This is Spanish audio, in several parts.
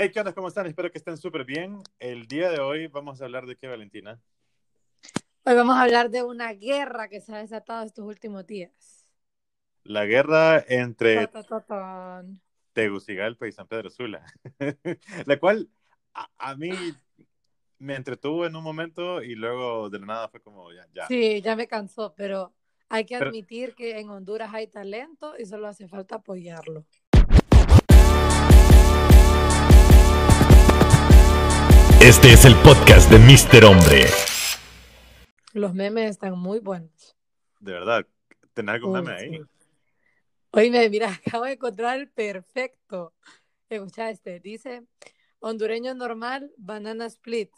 Hey, ¿qué onda? ¿Cómo están? Espero que estén súper bien. El día de hoy vamos a hablar de qué, Valentina. Hoy vamos a hablar de una guerra que se ha desatado estos últimos días. La guerra entre Ta, ta, ta, tan. Tegucigalpa y San Pedro Sula. la cual a, a mí me entretuvo en un momento y luego de la nada fue como ya, ya. Sí, ya me cansó, pero hay que Pero- admitir que en Honduras hay talento y solo hace falta apoyarlo. Este es el podcast de Mr. Hombre. Los memes están muy buenos. De verdad. ¿Tenés algún Uy, meme ahí? sí. Oíme, mira, acabo de encontrar el perfecto. Escucha este, dice, hondureño normal, banana split.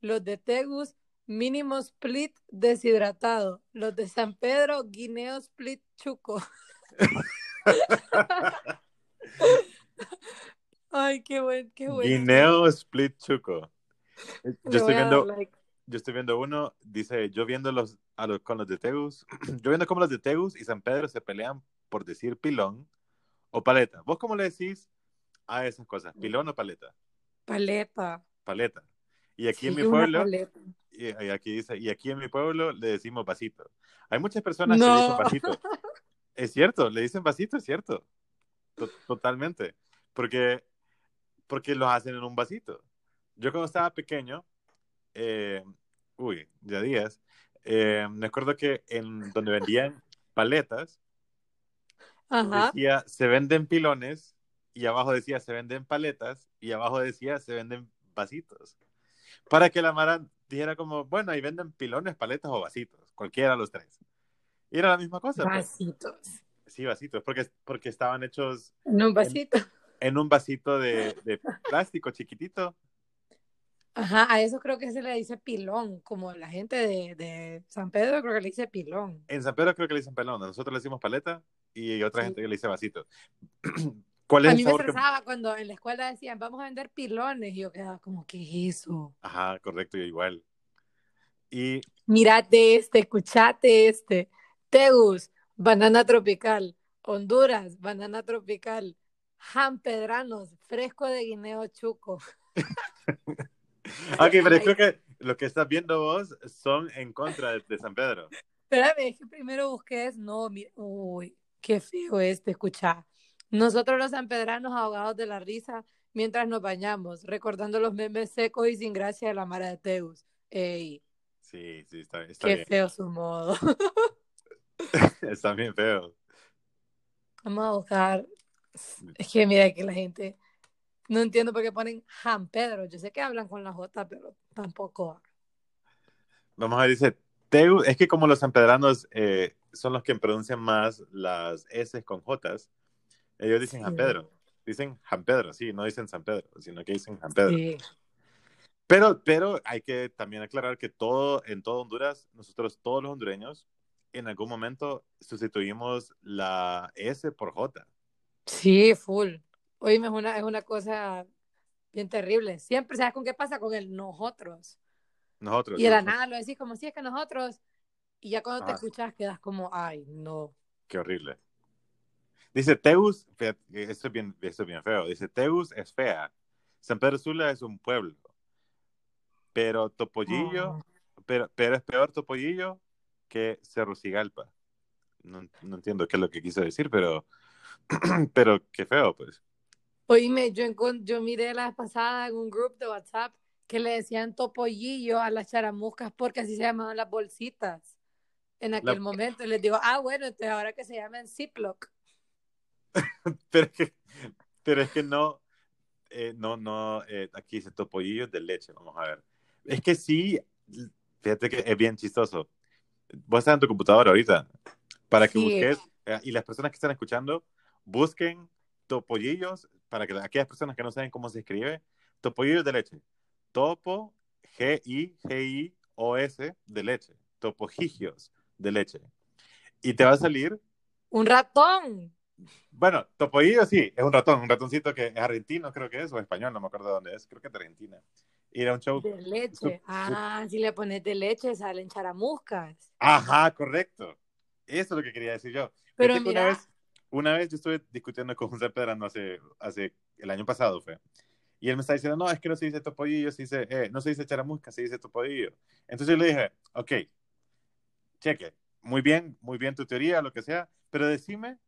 Los de Tegus, mínimo split deshidratado. Los de San Pedro, guineo split chuco. Ay, qué buen, qué bueno. Guineo Split Chuco. Yo estoy viendo, like. yo estoy viendo uno, dice, yo viendo los, a los con los de Tegus, yo viendo cómo los de Tegus y San Pedro se pelean por decir pilón o paleta. ¿Vos cómo le decís a esas cosas? ¿Pilón o paleta? Paleta. Paleta. Y aquí en Sí, mi una pueblo, y, y aquí dice, y aquí en mi pueblo le decimos vasito. Hay muchas personas que le No. dicen vasito. Es cierto, le dicen vasito, es cierto. To- Totalmente. Porque, porque los hacen en un vasito. Yo cuando estaba pequeño, eh, uy, ya días, eh, me acuerdo que en donde vendían paletas, Ajá. decía se venden pilones y abajo decía se venden paletas y abajo decía se venden vasitos. Para que la Mara dijera como, bueno, ahí venden pilones, paletas o vasitos, cualquiera de los tres. Y era la misma cosa. pues. Vasitos. Sí, vasitos, porque, porque estaban hechos En un vasito. en un vasito de, de plástico chiquitito. Ajá, a eso creo que se le dice pilón, como la gente de, de San Pedro creo que le dice pilón. En San Pedro creo que le dicen pelón, nosotros le decimos paleta y otra Sí. gente que le dice vasito. ¿Cuál es A el mí me que... estresaba cuando en la escuela decían, vamos a vender pilones, y yo quedaba como, ¿qué es eso? Ajá, correcto, igual. Y Mírate este, escuchate este. Tegus, banana tropical. Honduras, banana tropical. Jampedranos, fresco de guineo chuco. Ok, pero creo que lo que estás viendo vos son en contra de, de San Pedro. Espérame, es que primero busqué no, mira, uy, qué feo este, escucha. Nosotros los sanpedranos ahogados de la risa mientras nos bañamos, recordando los memes secos y sin gracia de la Mara de Teus. Ey, Sí, sí, está, está qué bien. feo su modo. Está bien feo. Vamos a buscar. Es que mira que la gente, no entiendo por qué ponen San Pedro. Yo sé que hablan con la J, pero tampoco. Vamos a ver, dice, Teu, es que como los sanpedranos eh, son los que pronuncian más las S con J, ellos dicen San Sí. Pedro. Dicen San Pedro, sí, no dicen San Pedro, sino que dicen San Pedro. Sí. Pero, pero hay que también aclarar que todo, en todo Honduras, nosotros todos los hondureños, en algún momento sustituimos la S por J. Sí, full. Oíme, es una, es una cosa bien terrible. Siempre, ¿sabes con qué pasa? Con el nosotros. Nosotros. Y de la nosotros- nada lo decís como si es que nosotros. Y ya cuando te Ah. escuchas quedas como, ay, no. Qué horrible. Dice Teus, esto es, bien, esto es bien feo. Dice Teus es fea. San Pedro Sula es un pueblo. Pero Topollillo, Oh. pero, pero es peor Topollillo que Cerrocigalpa. No, no entiendo qué es lo que quiso decir, pero, pero qué feo, pues. Oíme, yo, yo miré la pasada en un grupo de WhatsApp que le decían topollillo a las charamuscas porque así se llamaban las bolsitas en aquel La- momento. Y les digo, ah, bueno, entonces ahora que se llaman Ziploc. Pero es que, pero es que no, eh, no, no, eh, aquí dice Topollillo de leche, vamos a ver. Es que sí, fíjate que es bien chistoso. Vos estás en tu computadora ahorita para que Sí. busques, eh, y las personas que están escuchando, busquen topollillos, para que aquellas personas que no saben cómo se escribe, topollillos de leche. Topo, G-I-G-I-O-S de leche. Topojillos de leche. Y te va a salir, Un ratón. bueno, topollillo sí, es un ratón, un ratoncito que es argentino, creo que es, o español, no me acuerdo de dónde es, creo que es de Argentina. Y era un show. De leche. Ah, si le pones de leche salen charamuscas. Ajá, correcto. Eso es lo que quería decir yo. Pero Fíjate que mira- Una vez, una vez yo estuve discutiendo con San Pedrano hace, hace el año pasado, fue. Y él me está diciendo, no, es que no se dice topollillo, se dice, eh, no se dice charamusca, se dice topollillo. Entonces yo le dije, ok, cheque, muy bien, muy bien tu teoría, lo que sea, pero decime,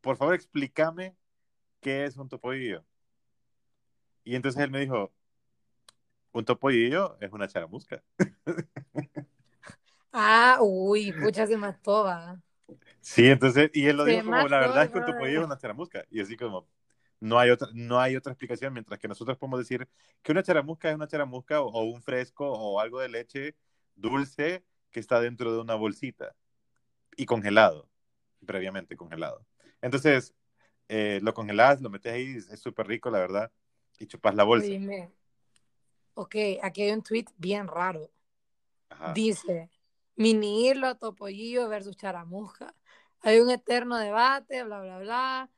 por favor, explícame qué es un topollillo. Y entonces él me dijo, un topollillo es una charamusca. Ah, uy, pucha, se mató. Sí, entonces, y él lo dijo como, la verdad es que topollillo es una charamusca. Y así como, no hay otra, no hay otra explicación, mientras que nosotros podemos decir que una charamusca es una charamusca o, o un fresco o algo de leche dulce que está dentro de una bolsita y congelado, previamente congelado. Entonces, eh, lo congelas, lo metes ahí, es súper rico, la verdad, y chupas la bolsa. Oíme. Ok, aquí hay un tweet bien raro. Ajá. Dice, mini hilo, topollillo versus charamusca. Hay un eterno debate, bla, bla, bla.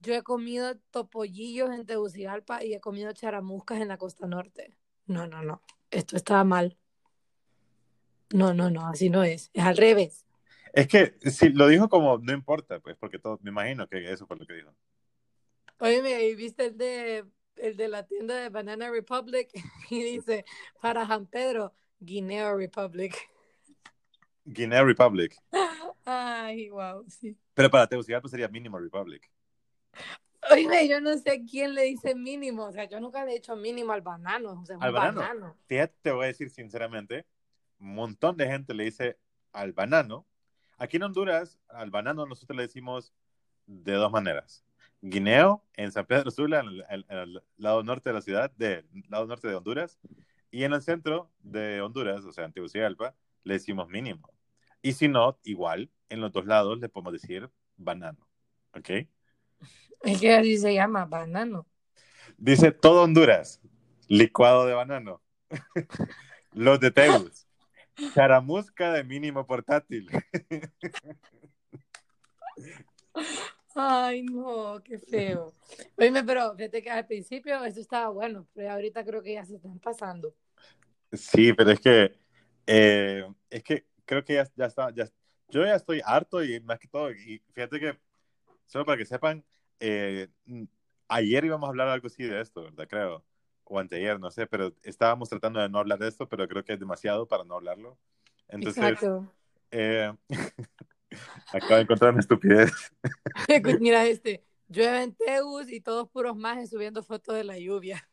Yo he comido topollillos en Tegucigalpa y he comido charamuscas en la costa norte. No, no, no. Esto está mal. No, no, no, así no es. Es al revés. Es que si lo dijo como, no importa, pues, porque todo, me imagino que eso fue lo que dijo. Oye, ¿y viste el de, el de la tienda de Banana Republic? Y dice, para San Pedro, Guinea Republic. Guinea Republic. Ay, wow, sí. Pero para Tegucigalpa sería Mínimo Republic. Oye, yo no sé quién le dice mínimo, o sea, yo nunca le he hecho mínimo al banano, o sea, ¿Al banano? banano. Te voy a decir sinceramente, un montón de gente le dice al banano. Aquí en Honduras, al banano nosotros le decimos de dos maneras. Guineo, en San Pedro Sula, en el, en el lado norte de la ciudad, del lado norte de Honduras, y en el centro de Honduras, o sea, en Tegucigalpa, le decimos mínimo. Y si no, igual, en los dos lados le podemos decir banano. ¿Ok? Es que así se llama, banano. Dice todo Honduras, licuado de banano. Los de Tegus, charamusca de mínimo portátil. Ay, no, qué feo. Oye, pero fíjate que al principio eso estaba bueno, pero ahorita creo que ya se están pasando. Sí, pero es que, eh, es que creo que ya, ya está, ya, yo ya estoy harto y más que todo, y fíjate que, solo para que sepan, eh, ayer íbamos a hablar algo así de esto, ¿verdad? Creo, o anteayer, no sé, pero estábamos tratando de no hablar de esto, pero creo que es demasiado para no hablarlo. Entonces, Exacto. eh, acabo de encontrar una estupidez. Mira este, llueve en Tegus y todos puros majes subiendo fotos de la lluvia.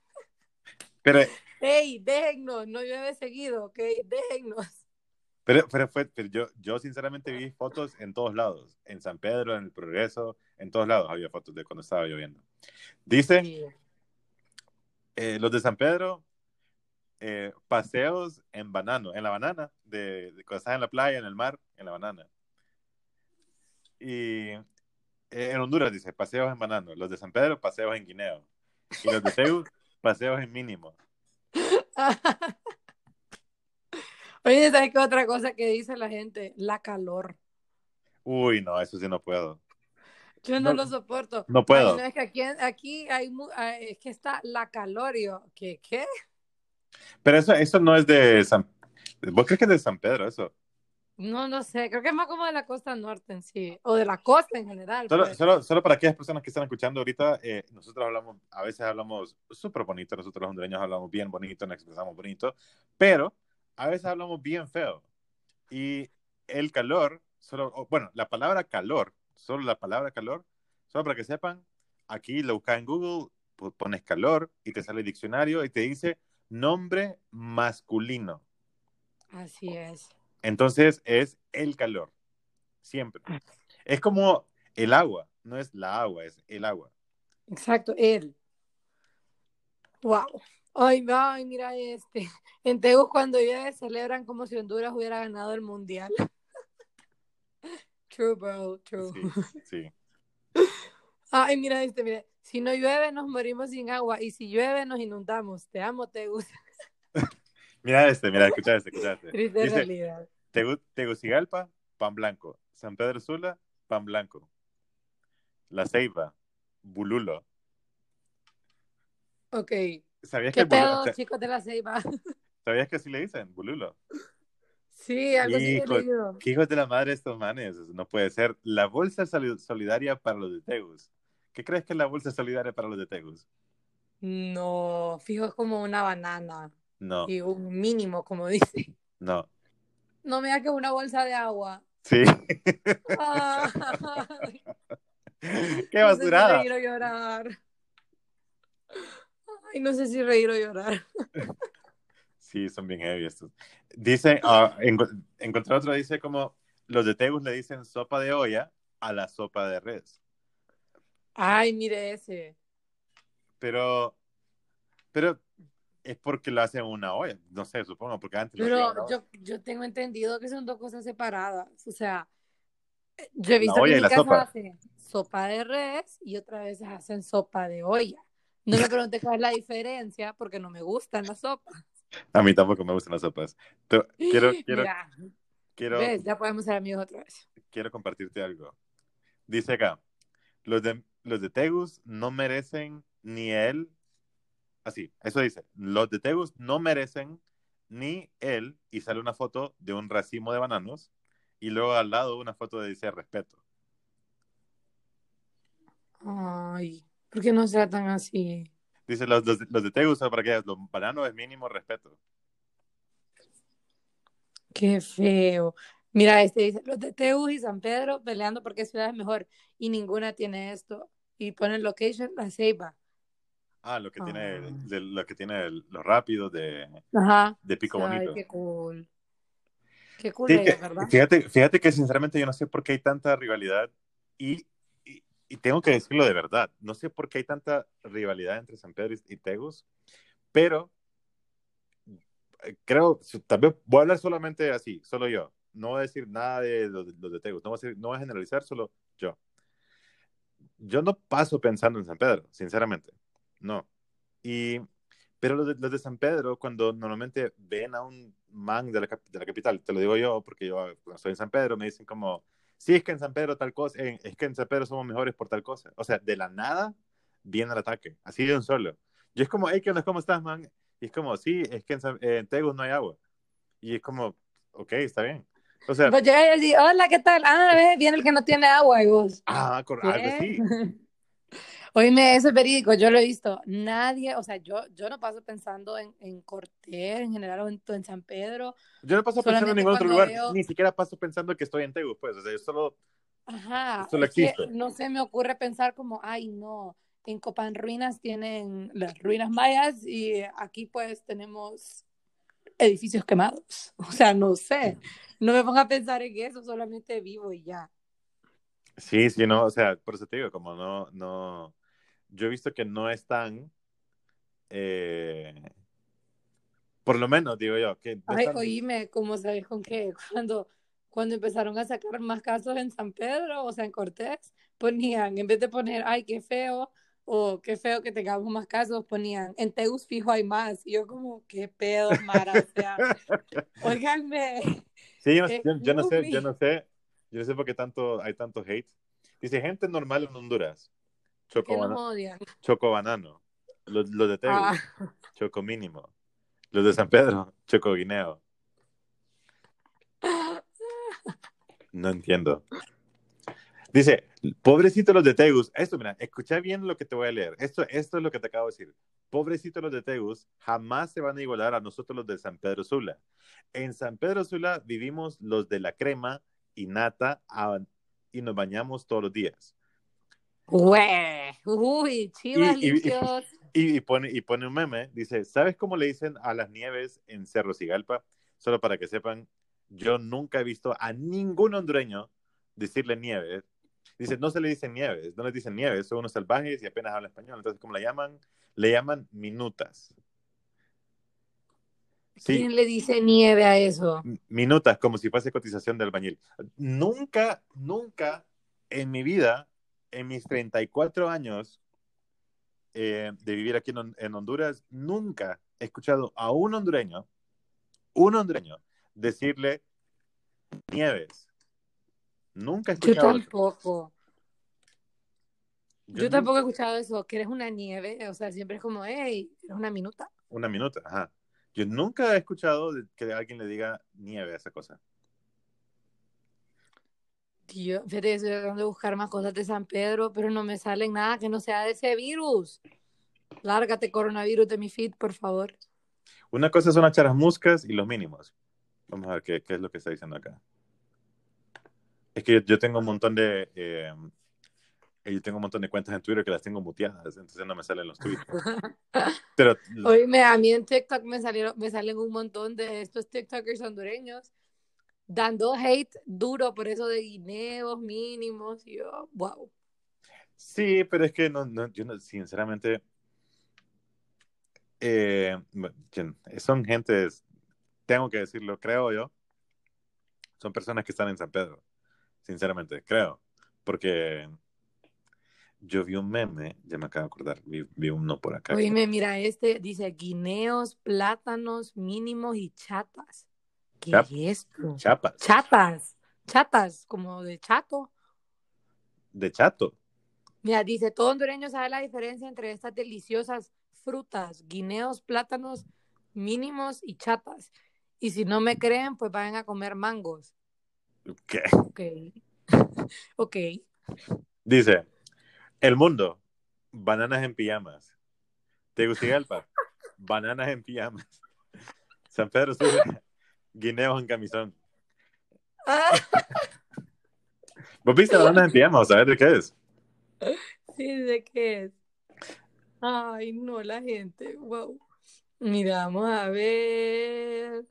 Pero, Ey, déjennos, no llueve seguido, ¿ok? Déjennos. Pero, pero fue, pero yo, yo sinceramente vi fotos en todos lados, en San Pedro, en el Progreso, en todos lados había fotos de cuando estaba lloviendo. Dice, Sí. eh, los de San Pedro, eh, paseos en banano, en la banana, de, de cuando estás en la playa, en el mar, en la banana. Y eh, en Honduras dice, paseos en banano. Los de San Pedro, paseos en guineo. Y los de Tegus, paseos en mínimo. Oye, ¿sabes qué otra cosa que dice la gente? La calor. Uy, no, eso sí no puedo. Yo no, No- lo soporto. no puedo. Ay, no, es que aquí, aquí hay, ah, es que está la calor y yo, ¿qué? ¿Qué? Pero eso, eso no es de San... ¿Vos crees que es de San Pedro eso? No, no sé, creo que es más como de la costa norte en sí, o de la costa en general. Solo, pues. solo, solo para aquellas personas que están escuchando ahorita, eh, nosotros hablamos, a veces hablamos súper bonito, nosotros los hondureños hablamos bien bonito, nos expresamos bonito, pero a veces hablamos bien feo. Y el calor, solo, bueno, la palabra calor, solo la palabra calor, solo para que sepan, aquí lo buscas en Google, pones calor y te sale el diccionario y te dice nombre masculino. Así es. Entonces es el calor, siempre. Es como el agua, no es la agua, es el agua. Exacto, él. Wow. Ay, ay, mira este. En Tegus cuando llueve celebran como si Honduras hubiera ganado el mundial. True, bro, true. Sí, sí. Ay, mira este, mira. Si no llueve nos morimos sin agua y si llueve nos inundamos. Te amo, Tegus. Mira este, mira, escucha este, escucha este. Triste Dice, realidad. Tegu- Tegucigalpa, pan blanco. San Pedro Sula, pan blanco. La Ceiba, bululo. Ok. ¿Sabías que, ¿Qué el pedo, chicos de la Ceiba? ¿Sabías que así le dicen, bululo? Sí, algo así Hijo- leído. ¿Qué hijos de la madre estos manes? No puede ser. La bolsa soli- solidaria para los de Tegus. ¿Qué crees que es la bolsa solidaria para los de Tegus? No, fijo, es como una banana No, y un mínimo, como dice. no. No me da que una bolsa de agua. Sí. ¡Qué no sé si basurada! reír o llorar. Ay, no sé si reír o llorar. Sí, son bien heavy estos. Dice, enco- encontré otro, dice como los de Tegus le dicen sopa de olla a la sopa de res. Ay, mire ese. Pero, pero es porque lo hacen en una olla, no sé, supongo, porque antes lo Pero olla. yo, yo tengo entendido que son dos cosas separadas. O sea, yo he visto que en mi casa sopa. hacen sopa de res y otras veces hacen sopa de olla. No me pregunté cuál es la diferencia porque no me gustan las sopas. A mí tampoco me gustan las sopas. Quiero, quiero, Mira, quiero, ¿ves? Ya podemos ser amigos otra vez. quiero compartirte algo. Dice acá, los de, los de Tegus no merecen ni él, así, eso dice, los de Tegus no merecen ni él, y sale una foto de un racimo de bananos, y luego al lado una foto de dice respeto. Ay, ¿por qué no sea tan así? Dice, los, los, los de Tegus, para que los bananos es mínimo respeto. Qué feo. Mira, este dice, los de Teus y San Pedro peleando porque ciudad es mejor y ninguna tiene esto. Y pone location, la ceiba. Ah, lo que tiene, Ah. de- lo que tiene los rápidos de, Ajá. de Pico Ay, Bonito. qué cool. Qué cool Sí, que- ¿verdad? fíjate, fíjate que sinceramente yo no sé por qué hay tanta rivalidad y, y, tengo que decirlo de verdad, no sé por qué hay tanta rivalidad entre San Pedro y, Tegus, pero eh, creo, tal vez voy a hablar solamente así, solo yo, no voy a decir nada de los, de los de Tegus, no voy, a decir- no voy a generalizar, solo yo. Yo no paso pensando en San Pedro, sinceramente, no. Y, pero los de, los de San Pedro, cuando normalmente ven a un man de la, de la capital, te lo digo yo, porque yo estoy en San Pedro me dicen como, sí, es que en San Pedro tal cosa, eh, es que en San Pedro somos mejores por tal cosa. O sea, de la nada viene el ataque, así de un solo. Yo es como, hey, ¿qué onda? ¿Cómo estás, man? Y es como, sí, es que en, San- eh, en Tegus no hay agua. Y es como, ok, está bien. O sea, Pues llega y dice, hola, ¿qué tal? Ah, ve, viene el que no tiene agua y vos. ah, cor- algo ¿Qué? así. Oíme, eso es verídico, yo lo he visto. Nadie, o sea, yo, yo no paso pensando en, en Cortés en general o en, en San Pedro. Yo no paso pensando en ningún otro lugar, veo- ni siquiera paso pensando que estoy en Tegus, pues, o sea, yo solo, Ajá, Solo existe. no se me ocurre pensar como, ay, no, en Copan Ruinas tienen las ruinas mayas y aquí pues tenemos edificios quemados. O sea, no sé, no me ponga a pensar en eso, solamente vivo y ya. Sí, sí, no, o sea, por eso te digo, como no, no, yo he visto que no están, eh, por lo menos, digo yo, que Ay, están- oíme, ¿cómo sabes con qué? Cuando, cuando empezaron a sacar más casos en San Pedro, o sea, en Cortés, ponían, en vez de poner, ay, qué feo, o qué feo que tengamos más casos, ponían, en Tegus fijo hay más. Y yo como, qué pedo, Mara, o sea, óiganme. Sí, yo no, yo- yo no sé, yo no sé, yo no sé por qué tanto, hay tanto hate. Dice, gente normal en Honduras, choco, banano, los, los de Tegus, Ah, choco mínimo, los de San Pedro, choco guineo. No entiendo. Dice, pobrecito los de Tegus. Esto, mira, escucha bien lo que te voy a leer. Esto, esto es lo que te acabo de decir. Pobrecito los de Tegus, jamás se van a igualar a nosotros los de San Pedro Sula. En San Pedro Sula vivimos los de la crema y nata a- y nos bañamos todos los días. güey, uy, chivas Y- y- limpios. Y, y pone, y pone un meme, dice, ¿sabes cómo le dicen a las nieves en Cerro Cigalpa? Solo para que sepan, yo nunca he visto a ningún hondureño decirle nieve. Dice, no se le dicen nieves, no les dicen nieves, son unos salvajes y apenas hablan español. Entonces, ¿cómo le llaman? Le llaman minutas. Sí, ¿Quién le dice nieve a eso? minutas, como si fuese cotización de albañil. Nunca, nunca en mi vida, en mis 34 años eh, de vivir aquí en, Hon- en Honduras, nunca he escuchado a un hondureño, un hondureño, decirle nieves. Nunca he Yo escuchado eso. tampoco. Yo tampoco he escuchado eso, que eres una nieve, o sea, siempre es como, hey, eres una minuta. Una minuta, ajá. Yo nunca he escuchado que alguien le diga nieve a esa cosa. Tío, fíjate, estoy tratando de buscar más cosas de San Pedro, pero no me salen nada que no sea de ese virus. Lárgate, coronavirus de mi feed, por favor. Una cosa son las charas muscas y los mínimos. Vamos a ver qué, qué es lo que está diciendo acá. Es que yo, yo tengo un montón de. eh, yo tengo un montón de cuentas en Twitter que las tengo muteadas, entonces no me salen los tweets. Pero Oíme, a mí en TikTok me salieron, me salen un montón de estos TikTokers hondureños dando hate duro por eso de guineos mínimos. Y yo, wow. sí, pero es que no, no, yo no- sinceramente. eh, son gentes, tengo que decirlo, creo yo. Son personas que están en San Pedro, sinceramente, creo. Porque yo vi un meme, ya me acabo de acordar, vi, vi uno por acá. que- Oíme, mira, este dice guineos, plátanos mínimos y chatas. ¿Qué Chap- es esto? Chapas, Chatas, chatas, como de chato. de chato. Mira, dice, todo hondureño sabe la diferencia entre estas deliciosas frutas, guineos, plátanos mínimos y chatas. Y si no me creen, pues vayan a comer mangos. ¿Qué? Ok. ok. Dice, el mundo, bananas en pijamas. Tegucigalpa, bananas en pijamas. San Pedro Sula, guineos en camisón. ¿Vos viste bananas en pijamas? ¿Sabes de qué es? sí, ¿de qué es? Ay, no, la gente. Wow. Mira, vamos a ver.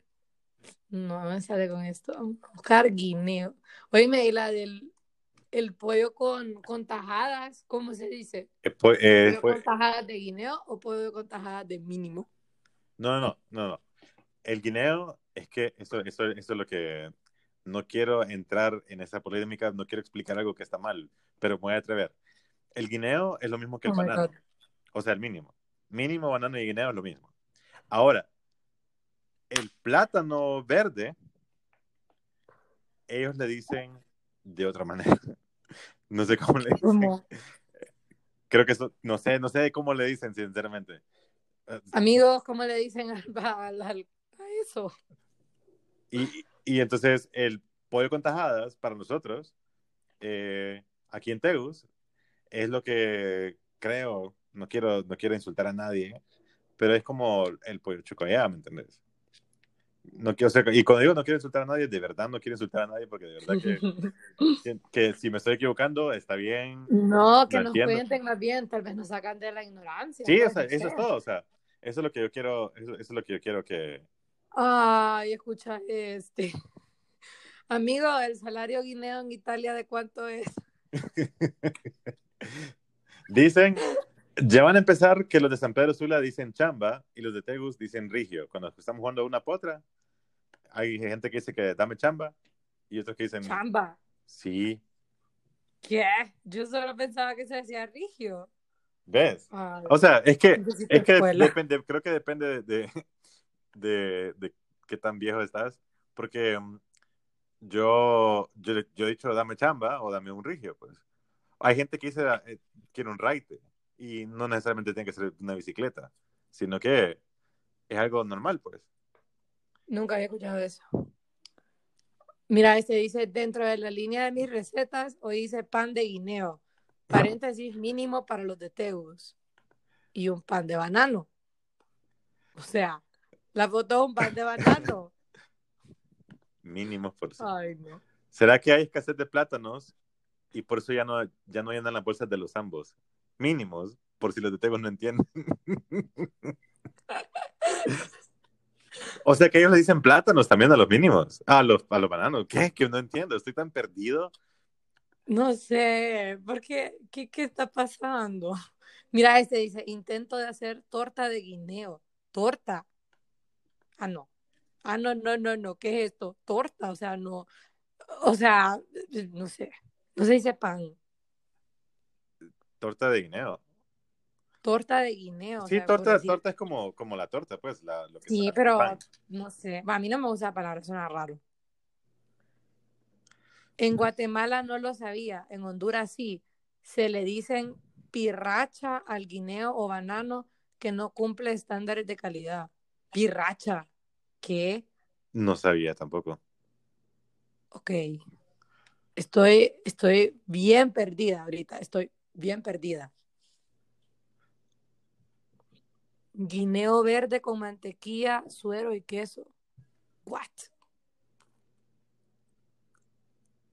No me sale con esto. Vamos a buscar guineo. Oíme, y la del el pollo con, con tajadas, ¿cómo se dice? Fue- eh, ¿Pollo con tajadas de guineo o pollo con tajadas de mínimo? No, no, no, no. El guineo es que eso, eso, eso es lo que no quiero entrar en esa polémica, no quiero explicar algo que está mal, pero me voy a atrever. El guineo es lo mismo que el Oh banano, o sea, el mínimo. Mínimo, banano y guineo es lo mismo. Ahora, el plátano verde, ellos le dicen de otra manera. No sé cómo le dicen. ¿Cómo? Creo que eso, no sé, no sé cómo le dicen, sinceramente. Amigos, ¿cómo le dicen al- a eso? Y, y entonces el pollo con tajadas para nosotros, eh, aquí en Tegus, es lo que creo, no quiero, no quiero insultar a nadie, pero es como el pollo chocoyá, ¿me entendés? No quiero ser, y cuando digo no quiero insultar a nadie, de verdad no quiero insultar a nadie, porque de verdad que, que, si me estoy equivocando, está bien. No, que nos entiendo. cuenten más bien, tal vez nos sacan de la ignorancia. Sí, o sea, eso es todo, o sea, eso es lo que yo quiero, eso, eso es lo que yo quiero que, Ay, escucha este. Amigo, el salario guineo en Italia, ¿de cuánto es? Dicen, ya van a empezar que los de San Pedro Sula dicen chamba y los de Tegus dicen rigio. Cuando estamos jugando una potra, hay gente que dice que dame chamba y otros que dicen Chamba. sí. ¿Qué? Yo solo pensaba que se decía rigio. ¿Ves? Ay, O sea, es que, es que depende, creo que depende de, de, de- de qué tan viejo estás. Porque mm, yo, yo, yo he dicho dame chamba o dame un rigio, pues. Hay gente que dice eh, quiero un raite y no necesariamente tiene que ser una bicicleta, sino que es algo normal, pues. Nunca había escuchado eso. Mira, este dice, dentro de la línea de mis recetas, hoy dice pan de guineo, paréntesis mínimo para los de Tegus, y un pan de banano. O sea, la foto de un pan de banano. Mínimos por eso. Ay, no. ¿Será que hay escasez de plátanos y por eso ya no, ya no llenan las bolsas de los ambos? Mínimos, por si los de no entienden. o sea que ellos le dicen plátanos también a los mínimos. A los, a los bananos. ¿Qué? Que no entiendo. Estoy tan perdido. No sé, ¿por qué? ¿Qué, qué está pasando? Mira, este dice, intento de hacer torta de guineo. ¿Torta? Ah, no. Ah, no, no, no, no. ¿Qué es esto? Torta, o sea, no. O sea, no sé. No se dice pan. Torta de guineo. Torta de guineo. o Sí, sea, torta, decir- torta es como, como la torta, pues. La, lo que Sí, pero no sé. A mí no me gusta la palabra, suena raro. En Guatemala no lo sabía, en Honduras sí. Se le dicen pirracha al guineo o banano que no cumple estándares de calidad. Pirracha. ¿Qué? No sabía tampoco. Ok. Estoy, estoy bien perdida ahorita, estoy bien perdida. Guineo verde con mantequilla, suero y queso. What?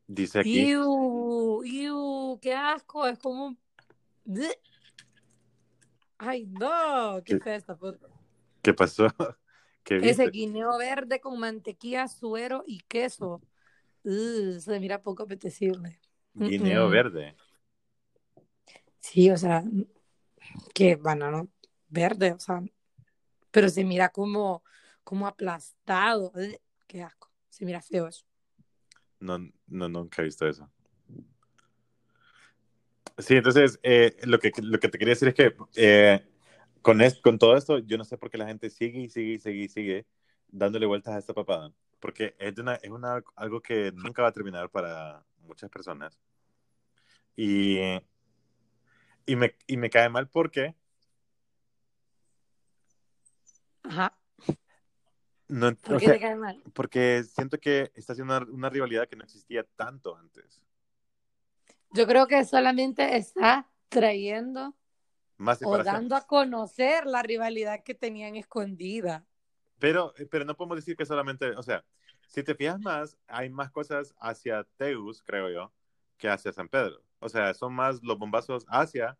Dice aquí. Iu, iu, qué asco, es como un... Ay, no, qué ¿Qué? esta foto. ¿Qué pasó? ¿Qué Ese guineo verde con mantequilla, suero y queso. Uh, se mira poco apetecible. Guineo verde. Sí, o sea, que banano verde, o sea, pero se mira como, como aplastado. Ugh, Qué asco. Se mira feo eso. No, no, nunca he visto eso. Sí, entonces, eh, lo que, lo que te quería decir es que eh, con, es- con todo esto, yo no sé por qué la gente sigue y sigue y sigue y sigue dándole vueltas a esta papada. Porque es, de una, es una, algo que nunca va a terminar para muchas personas. Y, y, me, y me cae mal porque Ajá. no, ¿Por o qué sea, te cae mal? porque siento que está haciendo una, una rivalidad que no existía tanto antes. Yo creo que solamente está trayendo Más o dando a conocer la rivalidad que tenían escondida. Pero, pero no podemos decir que solamente, o sea, si te fijas más, hay más cosas hacia Tegus, creo yo, que hacia San Pedro. O sea, son más los bombazos hacia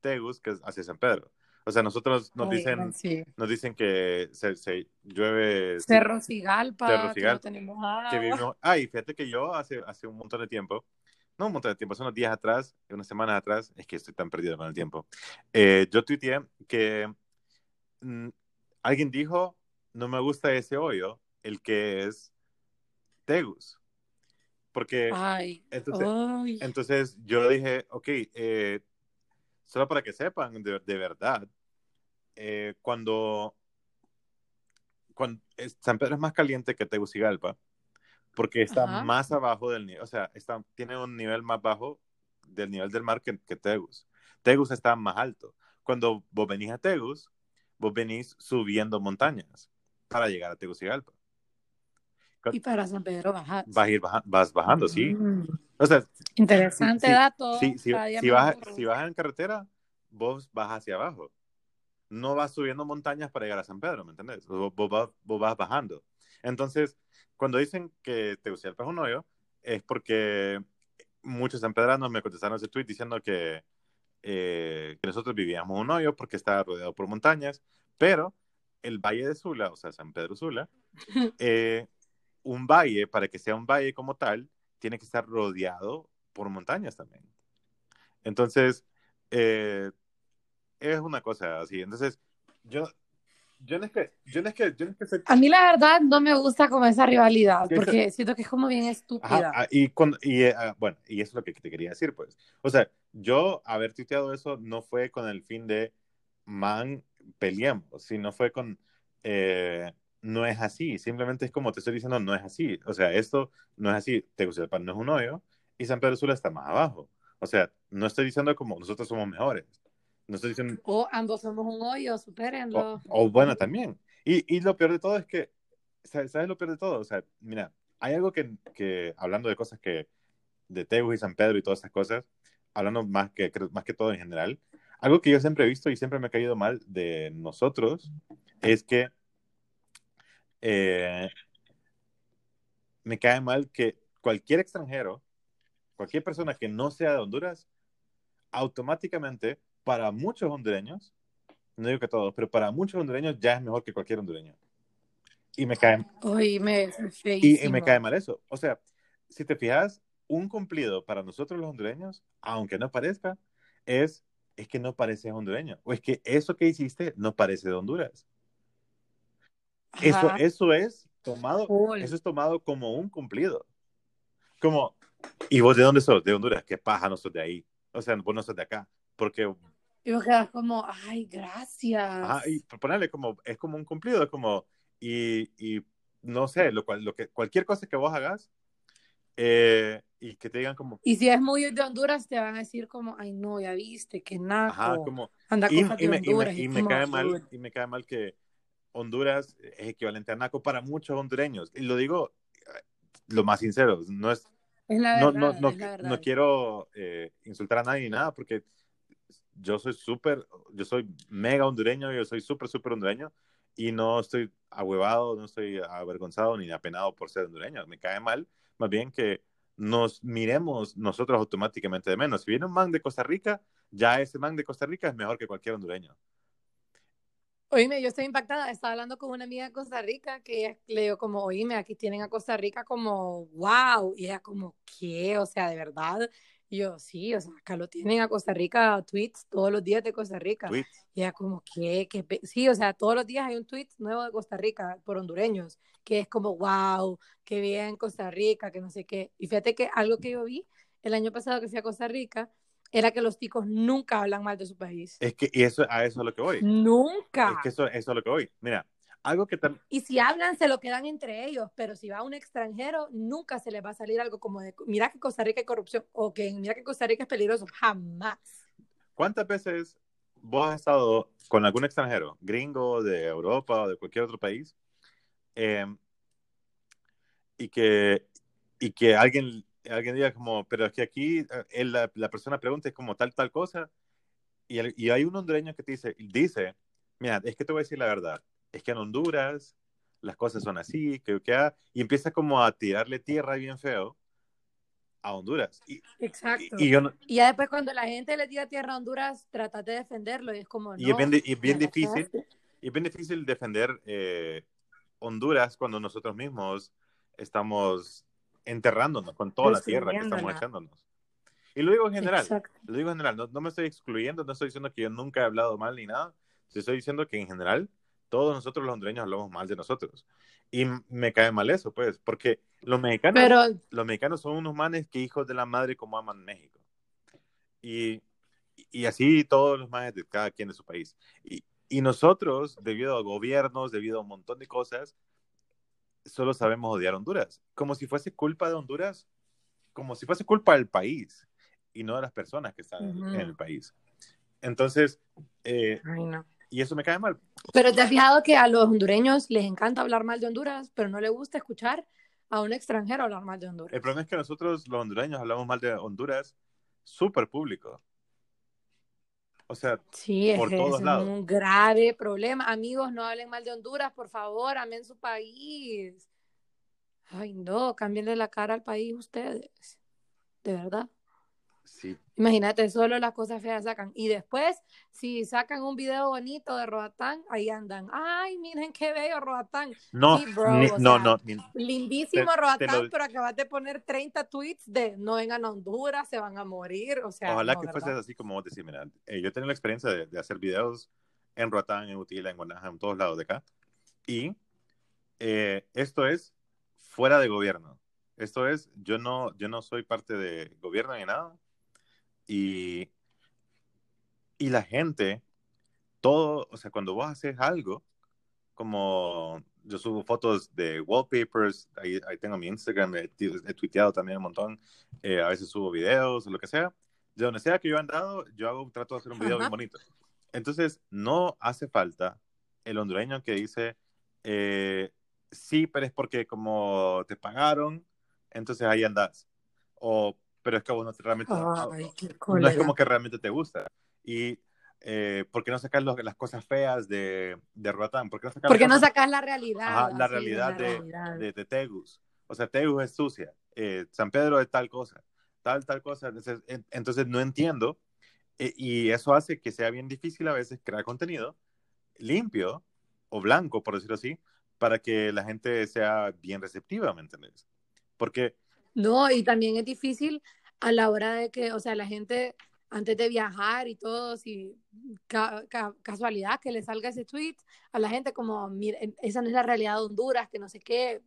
Tegus que hacia San Pedro. O sea, nosotros nos Ay, dicen, sí. nos dicen que se, se llueve, Cerro Cigalpa, Cerro que no tenemos que agua. vivimos. Ah, y fíjate que yo hace, hace un montón de tiempo, no un montón de tiempo, hace unos días atrás, unas semanas atrás, es que estoy tan perdido con el tiempo. eh, yo tuiteé que mm, alguien dijo, no me gusta ese hoyo, el que es Tegus. Porque Ay, entonces, ay. entonces yo dije, ok, eh, solo para que sepan de, de verdad, eh, cuando, cuando es- San Pedro es más caliente que Tegucigalpa, porque está Ajá. más abajo del nivel, o sea, está, tiene un nivel más bajo del nivel del mar que, que Tegus. Tegus está más alto. Cuando vos venís a Tegus, vos venís subiendo montañas para llegar a Tegucigalpa. Y para San Pedro Bajas. Vas, ir baja- vas bajando, sí. Mm. O sea, Interesante Sí, dato. Si, si, me vas, si vas en carretera, vos vas hacia abajo. No vas subiendo montañas para llegar a San Pedro, ¿me entendés? Vos, vos vas, vos vas bajando. Entonces, cuando dicen que Tegucigalpa es un hoyo, es porque muchos sanpedranos me contestaron ese tweet diciendo que, eh, que nosotros vivíamos un hoyo porque estaba rodeado por montañas, pero el Valle de Sula, o sea, San Pedro Sula, eh, un valle, para que sea un valle como tal, tiene que estar rodeado por montañas también. Entonces, eh, es una cosa así. Entonces, yo, yo no es que, yo no es que, yo no es que A mí la verdad no me gusta como esa rivalidad, ¿Qué porque siento que es como bien estúpida. Ajá, ah, y, cuando- y, eh, ah, bueno, y eso es lo que te quería decir, pues. O sea, yo haber tuiteado eso no fue con el fin de, man, peleamos, sino fue con, eh, no es así, simplemente es como te estoy diciendo, no es así. O sea, esto no es así, Tegucigalpa no es un hoyo y San Pedro Sula está más abajo. O sea, no estoy diciendo como nosotros somos mejores. No estoy diciendo, O ambos somos un hoyo, supérenlo. o, o bueno, también. Y, y lo peor de todo es que, ¿sabes, sabes lo peor de todo? O sea, mira, hay algo que, que hablando de cosas que, de Tegus y San Pedro y todas esas cosas, hablando más que, más que todo en general, algo que yo siempre he visto y siempre me ha caído mal de nosotros es que eh, me cae mal que cualquier extranjero, cualquier persona que no sea de Honduras, automáticamente, para muchos hondureños, no digo que todos, pero para muchos hondureños ya es mejor que cualquier hondureño. Y me cae, Uy, me y, y me cae mal eso. O sea, si te fijas, un cumplido para nosotros los hondureños, aunque no parezca, es, es que no pareces hondureño. O es que eso que hiciste no parece de Honduras. Eso, eso es tomado, Cool. eso es tomado como un cumplido. Como, ¿y vos de dónde sos? De Honduras. ¿Qué paja no sos de ahí? O sea, vos no sos de acá. Porque, Y vos quedas como, ay, gracias. ajá, y ponerle como, es como un cumplido, es como, y, y no sé, lo cual, lo que, cualquier cosa que vos hagas, eh, y que te digan como, Y si es muy de Honduras, te van a decir como, ay, no, ya viste, que naco. ajá, como, Anda y, y me, y me- y me cae mal, y me cae mal que Honduras es equivalente a Naco para muchos hondureños. Y lo digo eh, lo más sincero, no es, Es la no, no, no, es la verdad. no quiero eh, insultar a nadie ni nada, porque yo soy súper, yo soy mega hondureño, yo soy súper, súper hondureño y no estoy ahuevado, no estoy avergonzado ni apenado por ser hondureño. Me cae mal, más bien que nos miremos nosotros automáticamente de menos. Si viene un man de Costa Rica, ya ese man de Costa Rica es mejor que cualquier hondureño. Oíme, yo estoy impactada. Estaba hablando con una amiga de Costa Rica que ella le digo como, oíme, aquí tienen a Costa Rica como, wow. Y ella como, ¿qué? O sea, de verdad. Y yo, sí, o sea, acá lo tienen a Costa Rica, tweets todos los días de Costa Rica. Tweets. Y ella como, ¿qué? ¿Qué? pe-?" Sí, o sea, todos los días hay un tweet nuevo de Costa Rica por hondureños, que es como, wow, qué bien Costa Rica, que no sé qué. Y fíjate que algo que yo vi el año pasado que fui a Costa Rica era que los ticos nunca hablan mal de su país. Es que y eso, a eso es lo que voy. Nunca. Es que eso, eso es lo que voy. Mira, algo que también... Y si hablan, se lo quedan entre ellos, pero si va un extranjero, nunca se les va a salir algo como de, mira que Costa Rica hay corrupción, o que mira que Costa Rica es peligroso, jamás. ¿Cuántas veces vos has estado con algún extranjero, gringo de Europa o de cualquier otro país, eh, y que, y que alguien, alguien diga como, pero es que aquí eh, él- la, la persona pregunta es como tal, tal cosa, y, el- y hay un hondureño que te dice, dice, mira, es que te voy a decir la verdad, es que en Honduras las cosas son así, que, que, ah", y empieza como a tirarle tierra bien feo a Honduras. Y, Exacto. y, y yo no- Y ya después cuando la gente le tira tierra a Honduras, trata de defenderlo y es como, no. y es bien, di- y es bien difícil. Y es bien difícil defender eh, Honduras cuando nosotros mismos estamos enterrándonos con toda la tierra que estamos echándonos. Y lo digo en general, Exacto. lo digo en general, no, no me estoy excluyendo, no estoy diciendo que yo nunca he hablado mal ni nada, estoy diciendo que en general todos nosotros los hondureños hablamos mal de nosotros. Y me cae mal eso, pues, porque los mexicanos, Pero los mexicanos son unos manes que hijos de la madre como aman México. Y, y así todos los manes de cada quien de su país. Y, y nosotros, debido a gobiernos, debido a un montón de cosas, solo sabemos odiar Honduras. Como si fuese culpa de Honduras, como si fuese culpa del país y no de las personas que están en- el país. Entonces, eh, Ay, no. y eso me cae mal. Pero te has fijado que a los hondureños les encanta hablar mal de Honduras, pero no les gusta escuchar a un extranjero hablar mal de Honduras. El problema es que nosotros, los hondureños, hablamos mal de Honduras súper público. O sea, Sí, por todos es lados. un grave problema. Amigos, no hablen mal de Honduras, por favor, amen su país. Ay, no, cámbienle la cara al país ustedes. De verdad. Sí, Imagínate, solo las cosas feas sacan. Y después, si sacan un video bonito de Roatán, ahí andan. Ay, miren qué bello Roatán. no, Sí, bro, ni- no, sea, no, ni- Lindísimo Te- te Roatán, lo- pero acabas de poner 30 tweets de no vengan a Honduras, se van a morir. O sea, Ojalá no, que fuese así como vos decís, mira, eh, yo he tenido la experiencia de, de hacer videos en Roatán, en Utila, en Guanaja, en todos lados de acá. Y eh, esto es fuera de gobierno. Esto es, yo no, yo no soy parte de gobierno ni nada. Y, y la gente, todo, o sea, cuando vos haces algo, como yo subo fotos de wallpapers, ahí, ahí tengo mi Instagram, he, he tuiteado también un montón, eh, a veces subo videos o lo que sea. De donde sea que yo he andado, yo hago, trato de hacer un video Ajá. bien bonito. Entonces, no hace falta el hondureño que dice, eh, sí, pero es porque como te pagaron, entonces ahí andas. O, pero es que a vos no te- realmente Ay, qué no es como que realmente te gusta. Y eh, ¿por qué no sacas los- las cosas feas de, de Roatán? ¿Por qué no sacas ¿Por qué no sacas la realidad? Ajá, la realidad la de, realidad? de, de Tegus? O sea, Tegus es sucia, eh, San Pedro es tal cosa, tal, tal cosa. Entonces, en- entonces no entiendo. eh, y eso hace que sea bien difícil a veces crear contenido limpio o blanco, por decirlo así, para que la gente sea bien receptiva, ¿me entiendes? Porque No, y también es difícil a la hora de que, o sea, la gente antes de viajar y todo, si ca- ca- casualidad que le salga ese tweet a la gente como, mira, esa no es la realidad de Honduras, que no sé qué,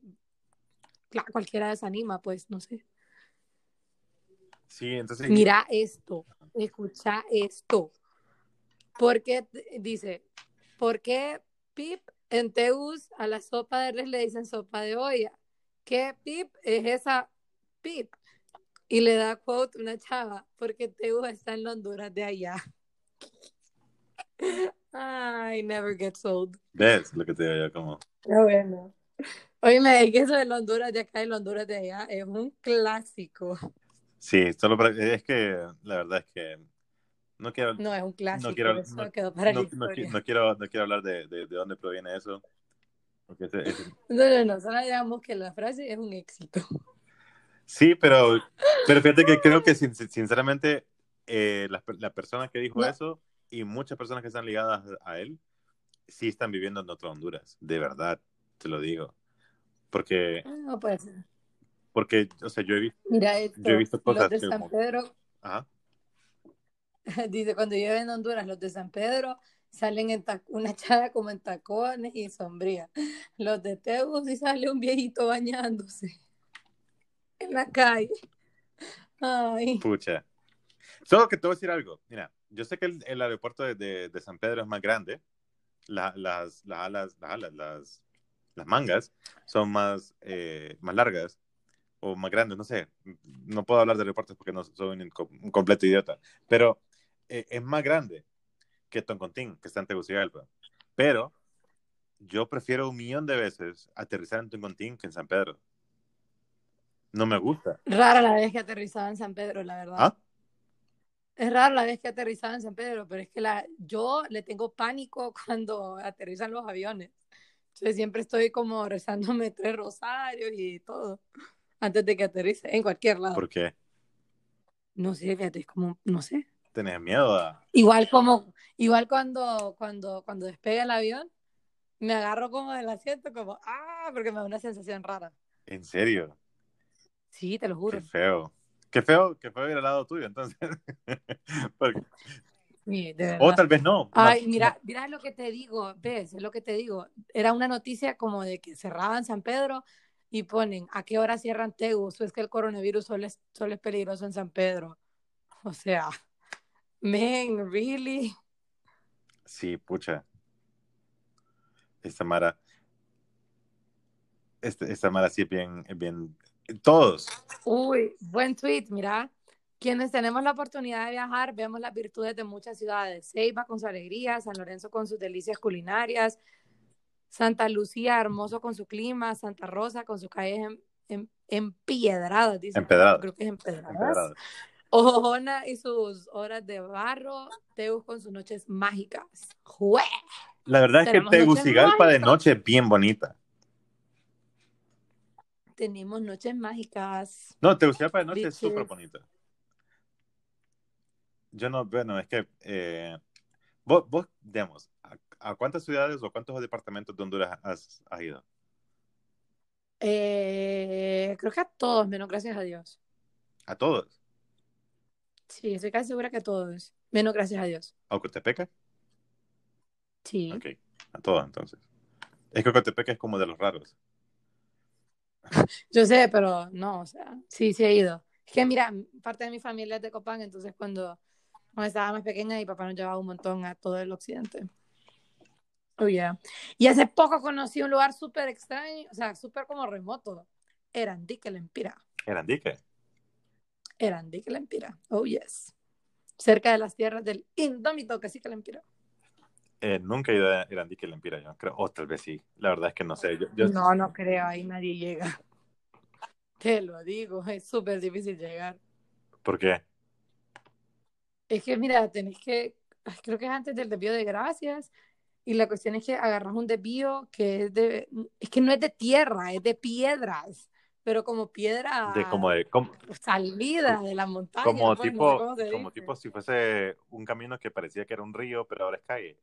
Cla- cualquiera desanima, pues, no sé. sí, entonces... Mira esto, escucha esto. Porque dice, ¿por qué Pip en Teus a la sopa de res le dicen sopa de olla? ¿Qué Pip es esa Pip? Y le da quote una chava, porque Teus está en Honduras de allá. Ay, never gets old. ¿Ves lo que te digo yo? Como... Qué bueno. Oye, es que eso del Honduras de acá y el Honduras de allá es un clásico. Sí, solo para- es que la verdad es que No quiero, No, es un clásico, quiero- eso no- quedó para no, la no no quiero, no quiero hablar de, de, de dónde proviene eso. Porque ese- ese- No, no, no, solo digamos que la frase es un éxito. Sí, pero, pero fíjate que creo que sin- sinceramente eh, la, la persona que dijo No. eso y muchas personas que están ligadas a él sí están viviendo en otra Honduras, de verdad, te lo digo. Porque, No puede ser. porque o sea, yo he visto... Mira esto, Yo he visto cosas los de San como- Pedro, Ajá. dice, cuando llueve en Honduras, los de San Pedro salen en una chava como en tacones y sombría. Los de Tegus y sale un viejito bañándose en la calle. Ay, Pucha. Solo que te voy a decir algo. Mira, yo sé que el, el aeropuerto de, de- de San Pedro es más grande. La- las, las alas, las las, las mangas son más, eh, más largas o más grandes, no sé. No puedo hablar de aeropuertos porque no soy un, un completo idiota. Pero eh, es más grande que Toncontín, que está en Tegucigalpa. Pero yo prefiero un millón de veces aterrizar en Toncontín que en San Pedro. No me gusta. rara la vez que aterrizaba en San Pedro, la verdad. ¿Ah? Es raro la vez que aterrizaba en San Pedro, pero es que la, yo le tengo pánico cuando aterrizan los aviones. Entonces siempre estoy como rezándome tres rosarios y todo antes de que aterrice en cualquier lado. ¿Por qué? No sé, fíjate, es como, no sé. ¿Tenés miedo a...? Igual como, igual cuando, cuando, cuando despega el avión, me agarro como del asiento, como, ah, porque me da una sensación rara. ¿En serio? Sí, te lo juro. Qué feo. Qué feo, qué feo ir al lado tuyo, entonces. Porque- Sí, o tal vez no. Ay, Más- mira, mira lo que te digo, ves, es lo que te digo. Era una noticia como de que cerraban San Pedro y ponen a qué hora cierran Tegus, es que el coronavirus solo es, solo es peligroso en San Pedro. O sea, men, really? Sí, pucha. Esta Mara. Este- esta Mara sí es bien, es bien. Todos. Uy, buen tweet, mira. Quienes tenemos la oportunidad de viajar, vemos las virtudes de muchas ciudades. Ceiba con su alegría, San Lorenzo con sus delicias culinarias, Santa Lucía hermoso con su clima, Santa Rosa con sus calles em- em- empiedradas, dice. Empedradas. Creo que es empedradas. empedradas. Ojona y sus horas de barro, Teus con sus noches mágicas. ¡Jue! La verdad es que Tegucigalpa de noche es bien bonita. Tenemos noches mágicas. No, Tegucigalpa de noche es súper bonita. Yo no, bueno, es que eh, vos, vos, digamos, ¿a, a cuántas ciudades o cuántos departamentos de Honduras has, has ido? Eh, creo que a todos, menos gracias a Dios. ¿A todos? Sí, estoy casi segura que a todos. Menos gracias a Dios. ¿A Ocotepeque? Sí. Ok, a todos entonces. Es que Ocotepeque es como de los raros. Yo sé, pero no, o sea, sí, sí he ido. Es que mira, parte de mi familia es de Copán, entonces cuando, cuando estaba más pequeña, mi papá nos llevaba un montón a todo el occidente. Oh, yeah. Y hace poco conocí un lugar súper extraño, o sea, súper como remoto. Erandique, Lempira. ¿Erandique? Erandique, Lempira. Oh, yes. Cerca de las tierras del indómito Cacique Lempira. Eh, nunca he ido a Erandique Lempira, yo creo. O tal vez sí. La verdad es que no sé. Yo, yo- No, no creo, ahí nadie llega. Te lo digo, es súper difícil llegar. ¿Por qué? Es que, mira, tenés que, creo que es antes del desvío de gracias, y la cuestión es que agarras un desvío que es de, es que no es de tierra, es de piedras, pero como piedra De como de, como, salida de la montaña, como pues, no sé tipo, como dice. tipo si fuese un camino que parecía que era un río, pero ahora es calle.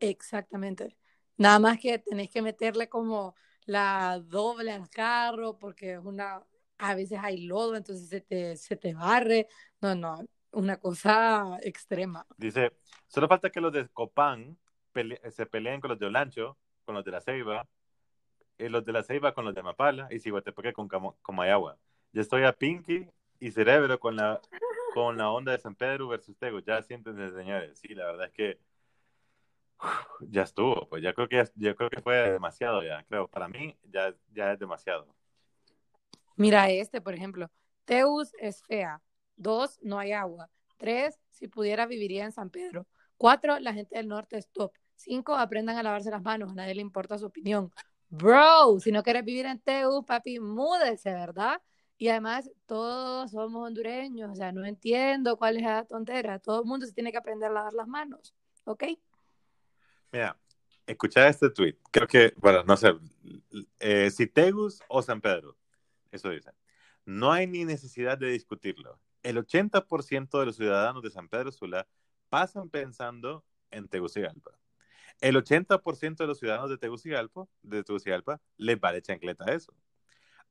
Exactamente. Nada más que tenés que meterle como la doble al carro, porque es una, a veces hay lodo, entonces se te, se te barre. No, no, una cosa extrema. Dice, solo falta que los de Copán pele- se peleen con los de Olancho, con los de La Ceiba, y los de La Ceiba con los de Mapala, y Ciguatepeque con, Camo- con Mayagua. Yo estoy a Pinky y Cerebro con la, con la onda de San Pedro versus Tego. Ya siéntense, señores. Sí, la verdad es que ya estuvo. Pues ya creo que, ya creo que fue demasiado ya. Creo, para mí ya, ya es demasiado. Mira este, por ejemplo. Teus es fea. Dos, no hay agua. Tres, si pudiera viviría en San Pedro. Cuatro, la gente del norte es top. Cinco, aprendan a lavarse las manos. A nadie le importa su opinión. Bro, si no quieres vivir en Teus, papi, múdese, ¿verdad? Y además, todos somos hondureños, o sea, no entiendo cuál es la tontera. Todo el mundo se tiene que aprender a lavar las manos, ¿ok? Mira, escucha este tweet. Creo que, bueno, no sé, eh, si Tegus o San Pedro, eso dice. No hay ni necesidad de discutirlo. El 80% de los ciudadanos de San Pedro Sula pasan pensando en Tegucigalpa. El 80% de los ciudadanos de Tegucigalpa, de Tegucigalpa les vale chancleta eso.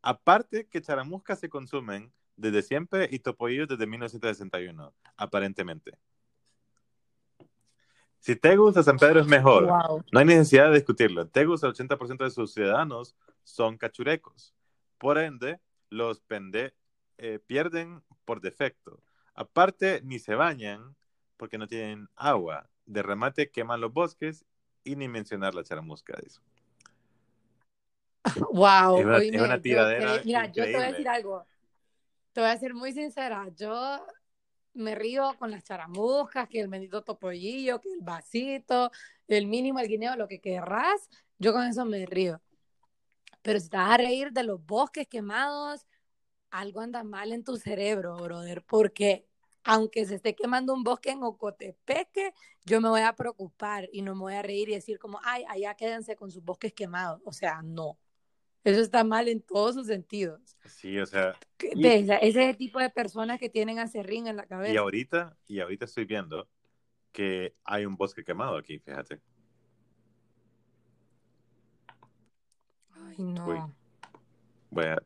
Aparte que charamuscas se consumen desde siempre y topoillos desde 1961, aparentemente. Si Tegus a San Pedro es mejor, Wow. no hay necesidad de discutirlo. Tegus, el 80% de sus ciudadanos son cachurecos. Por ende, los pende eh, pierden por defecto. Aparte, ni se bañan porque no tienen agua. De remate, queman los bosques y ni mencionar la charamusca de eso. Wow, Es una- oíme, es una yo tiradera que- mira, yo te voy a decir algo. Te voy a ser muy sincera. Yo me río con las charamuscas, que el bendito topollillo, que el vasito, el mínimo, el guineo, lo que querrás. Yo con eso me río. Pero si te vas a reír de los bosques quemados, algo anda mal en tu cerebro, brother, porque aunque se esté quemando un bosque en Ocotepeque, yo me voy a preocupar y no me voy a reír y decir como, ay, allá quédense con sus bosques quemados. O sea, no. Eso está mal en todos sus sentidos. Sí, o sea, Y- ¿Ves? Ese es el tipo de personas que tienen acerrín en la y cabeza. ahorita, y ahorita estoy viendo que hay un bosque quemado aquí, fíjate. Ay, no. Uy. Voy a...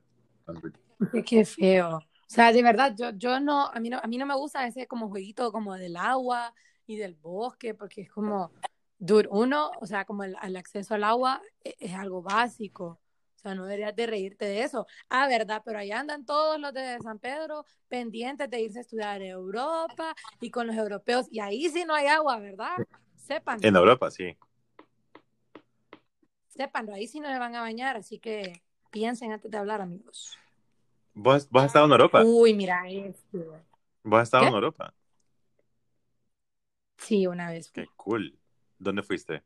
Qué, feo. O sea, de verdad, yo, yo no, a mí no, a mí no me gusta ese como jueguito como del agua y del bosque, porque es como, dude, uno, o sea, como el, el acceso al agua e- es, algo básico. O sea, no deberías de reírte de eso. Ah, verdad, pero allá andan todos los de San Pedro pendientes de irse a estudiar a Europa y con los europeos, y ahí sí no hay agua, ¿verdad? Sepan, En Europa, sí. sépanlo, ahí sí no se van a bañar, así que piensen antes de hablar, amigos. ¿Vos, vos has estado en Europa? Uy, mira este. ¿Vos has estado ¿Qué? en Europa? Sí, una vez fui. Qué cool. ¿Dónde fuiste?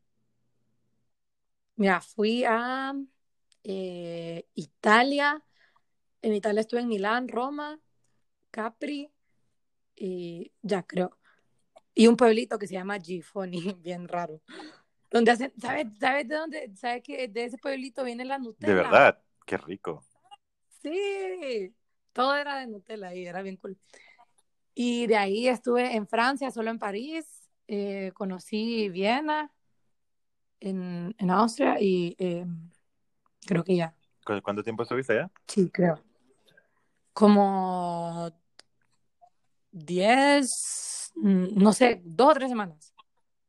Mira, fui a eh, Italia. En Italia estuve en Milán, Roma, Capri y ya creo. Y un pueblito que se llama Gifoni, bien raro. Donde hacen, ¿sabes, ¿sabes de dónde? ¿Sabes que de ese pueblito viene la Nutella? De verdad, qué rico. Sí, todo era de Nutella ahí, era bien cool. Y de ahí estuve en Francia, solo en París, eh, conocí Viena, en, en Austria y eh, creo que ya, ¿Cu- ¿Cuánto tiempo estuviste allá? sí, creo. Como 10, mm, no sé, dos o tres semanas.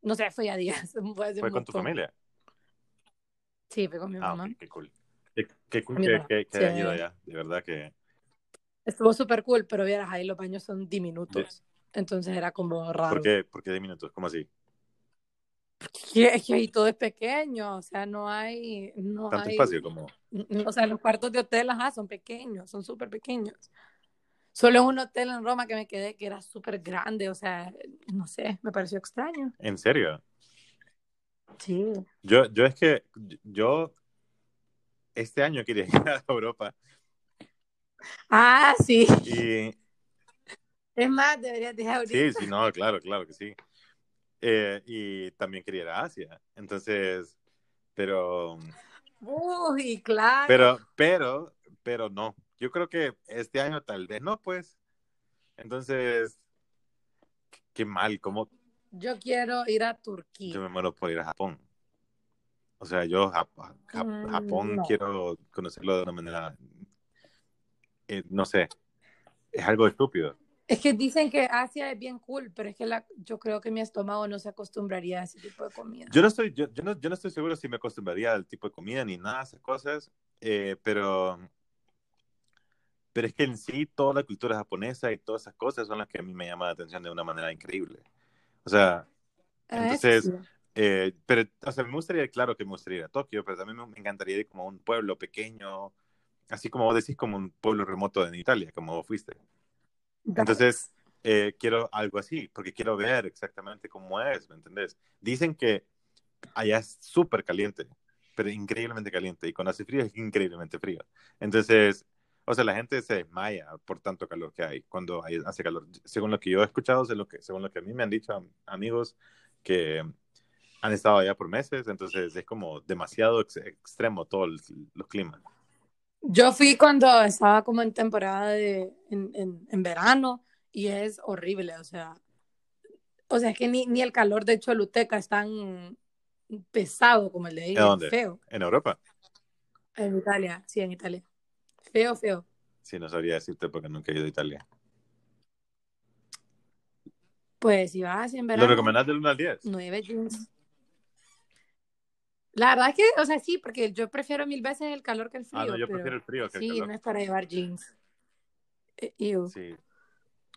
No sé, fue ya 10. fue hace ¿Fue un con tu familia? Sí, fue con mi Ah, mamá. qué cool. Qué, qué cool que, mamá, que, que sí. hayas ido allá. De verdad que... Estuvo súper cool, pero vieras, ahí los baños son diminutos. Entonces era como raro. ¿Por qué, ¿Por qué 10 minutos? ¿Cómo así? Que, que ahí todo es pequeño, o sea, no hay, no Tanto hay, espacio como... o sea, los cuartos de hotel, ajá, son pequeños, son súper pequeños. Solo en un hotel en Roma que me quedé que era súper grande, o sea, no sé, me pareció extraño. ¿En serio? Sí. Yo, yo es que... Yo... Este año quería ir a Europa. Ah, sí. Y... Es más, deberías dejar ahorita. Sí, sí, no, claro, claro que sí. Eh, y también quería ir a Asia. Entonces... Pero... Uy, claro. Pero, pero, pero no. Yo creo que este año tal vez no, pues. Entonces, qué mal, como Yo quiero ir a yo Turquía. me muero por ir a Japón. O sea, yo Jap- Jap- Mm, Japón no. quiero conocerlo de una manera, eh, no sé, es algo estúpido. Es que dicen que Asia es bien cool, pero es que la, yo creo que mi estómago no se acostumbraría a ese tipo de comida. Yo no estoy, yo, yo no, yo no estoy seguro si me acostumbraría al tipo de comida ni nada de esas cosas, eh, pero, pero es que en sí toda la cultura japonesa y todas esas cosas son las que a mí me llaman la atención de una manera increíble. O sea, Ah, entonces. Eh, pero, o sea, me gustaría, claro que me gustaría ir a Tokio, pero también me, me encantaría ir como a un pueblo pequeño, así como vos decís, como un pueblo remoto en Italia, como vos fuiste. Entonces, eh, quiero algo así, porque quiero ver exactamente cómo es, ¿me entendés? Dicen que allá es súper caliente, pero increíblemente caliente, y cuando hace frío es increíblemente frío. Entonces, O sea, la gente se desmaya por tanto calor que hay cuando hay- hace calor. Según lo que yo he escuchado, según lo que, según lo que a mí me han dicho am- amigos que han estado allá por meses, entonces es como demasiado ex- extremo todos los climas. Yo fui cuando estaba como en temporada de, en, en, en verano y es horrible, o sea, o sea, es que ni, ni el calor de Choluteca es tan pesado como el de ahí, ¿En dónde? feo. En Europa, En Italia, sí, en Italia. Feo, feo. sí, no sabría decirte porque nunca he ido a Italia. Pues si vas en ¿Lo verano, recomendás del 1 al 10? nueve jeans. La verdad es que, o sea, sí, porque yo prefiero mil veces el calor que el frío, Ah, no, yo pero prefiero el frío que el sí, calor. no es para llevar jeans. Eh, ew. Sí.